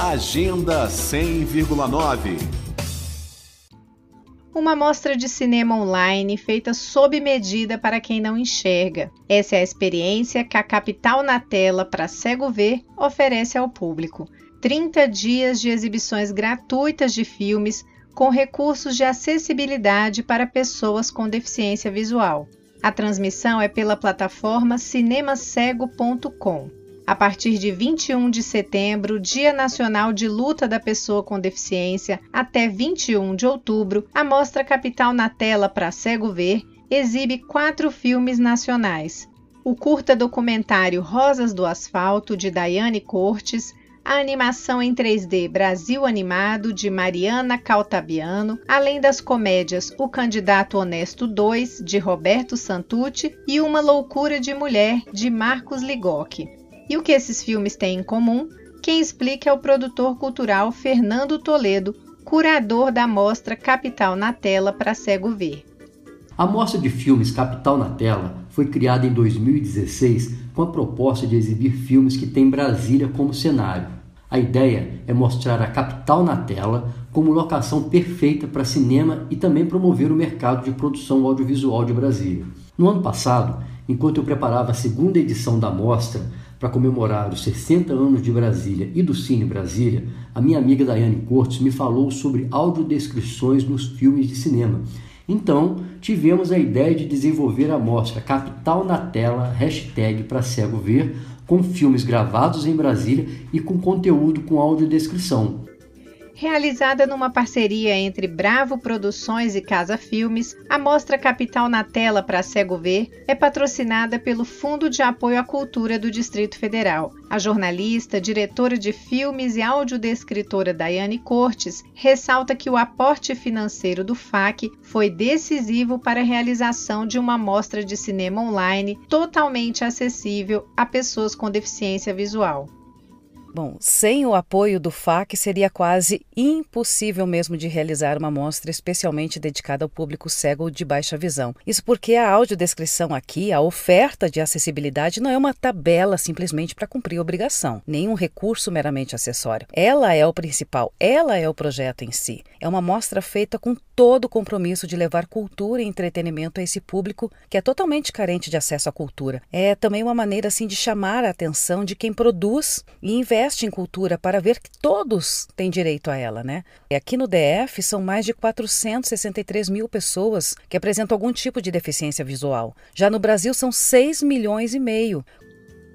Agenda 100,9 uma mostra de cinema online feita sob medida para quem não enxerga. Essa é a experiência que a Capital na Tela para Cego Ver oferece ao público. 30 dias de exibições gratuitas de filmes com recursos de acessibilidade para pessoas com deficiência visual. A transmissão é pela plataforma cinemacego.com. A partir de 21 de setembro, Dia Nacional de Luta da Pessoa com Deficiência, até 21 de outubro, a Mostra Capital na Tela para Cego Ver exibe quatro filmes nacionais. O curta documentário Rosas do Asfalto, de Daiane Cortes, a animação em 3D Brasil Animado, de Mariana Caltabiano, além das comédias O Candidato Honesto 2, de Roberto Santucci, e Uma Loucura de Mulher, de Marcos Ligocchi. E o que esses filmes têm em comum? Quem explica é o produtor cultural Fernando Toledo, curador da mostra Capital na Tela para Cego Ver. A mostra de filmes Capital na Tela foi criada em 2016 com a proposta de exibir filmes que têm Brasília como cenário. A ideia é mostrar a capital na tela como locação perfeita para cinema e também promover o mercado de produção audiovisual de Brasília. No ano passado, enquanto eu preparava a segunda edição da mostra para comemorar os 60 anos de Brasília e do Cine Brasília, a minha amiga Daiane Cortes me falou sobre audiodescrições nos filmes de cinema então, tivemos a ideia de desenvolver a mostra Capital na Tela, hashtag para cego ver, com filmes gravados em Brasília e com conteúdo com audiodescrição. Realizada numa parceria entre Bravo Produções e Casa Filmes, a Mostra Capital na Tela para Cego Ver é patrocinada pelo Fundo de Apoio à Cultura do Distrito Federal. A jornalista, diretora de filmes e audiodescritora Daiane Cortes ressalta que o aporte financeiro do FAC foi decisivo para a realização de uma mostra de cinema online totalmente acessível a pessoas com deficiência visual. Bom, sem o apoio do FAC seria quase impossível mesmo de realizar uma mostra especialmente dedicada ao público cego de baixa visão. Isso porque a audiodescrição aqui, a oferta de acessibilidade, não é uma tabela simplesmente para cumprir obrigação, nem um recurso meramente acessório. Ela é o principal, ela é o projeto em si. É uma mostra feita com todo o compromisso de levar cultura e entretenimento a esse público que é totalmente carente de acesso à cultura. É também uma maneira assim de chamar a atenção de quem produz e investe investe em cultura para ver que todos têm direito a ela, né? E aqui no DF são mais de 463 mil pessoas que apresentam algum tipo de deficiência visual. Já no Brasil são 6 milhões e meio,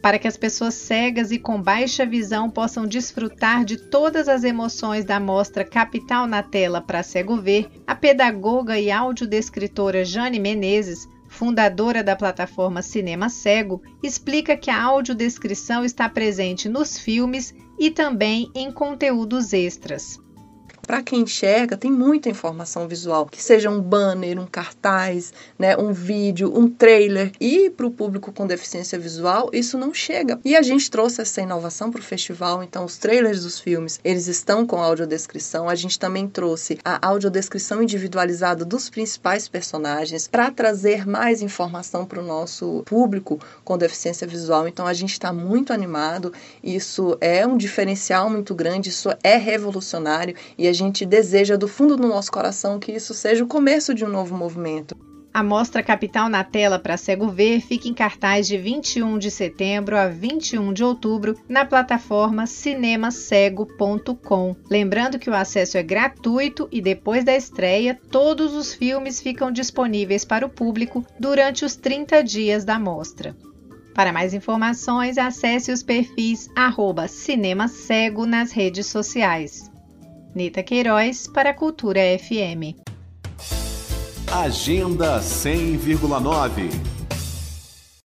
para que as pessoas cegas e com baixa visão possam desfrutar de todas as emoções da mostra Capital na Tela para Cego Ver, a pedagoga e audiodescritora Jane Menezes fundadora da plataforma Cinema Cego, explica que a audiodescrição está presente nos filmes e também em conteúdos extras. Para quem enxerga, tem muita informação visual, que seja um banner, um cartaz, né, um vídeo, um trailer. E para o público com deficiência visual, isso não chega. E a gente trouxe essa inovação para o festival, então os trailers dos filmes, eles estão com audiodescrição. A gente também trouxe a audiodescrição individualizada dos principais personagens para trazer mais informação para o nosso público com deficiência visual. Então a gente está muito animado. Isso é um diferencial muito grande, isso é revolucionário e a gente deseja do fundo do nosso coração que isso seja o começo de um novo movimento. A Mostra Capital na Tela para Cego Ver fica em cartaz de 21 de setembro a 21 de outubro na plataforma cinemacego.com. Lembrando que o acesso é gratuito e depois da estreia, todos os filmes ficam disponíveis para o público durante os 30 dias da mostra. Para mais informações, acesse os perfis arroba Cinema Cego nas redes sociais. Nita Queiroz para a Cultura FM. Agenda 100,9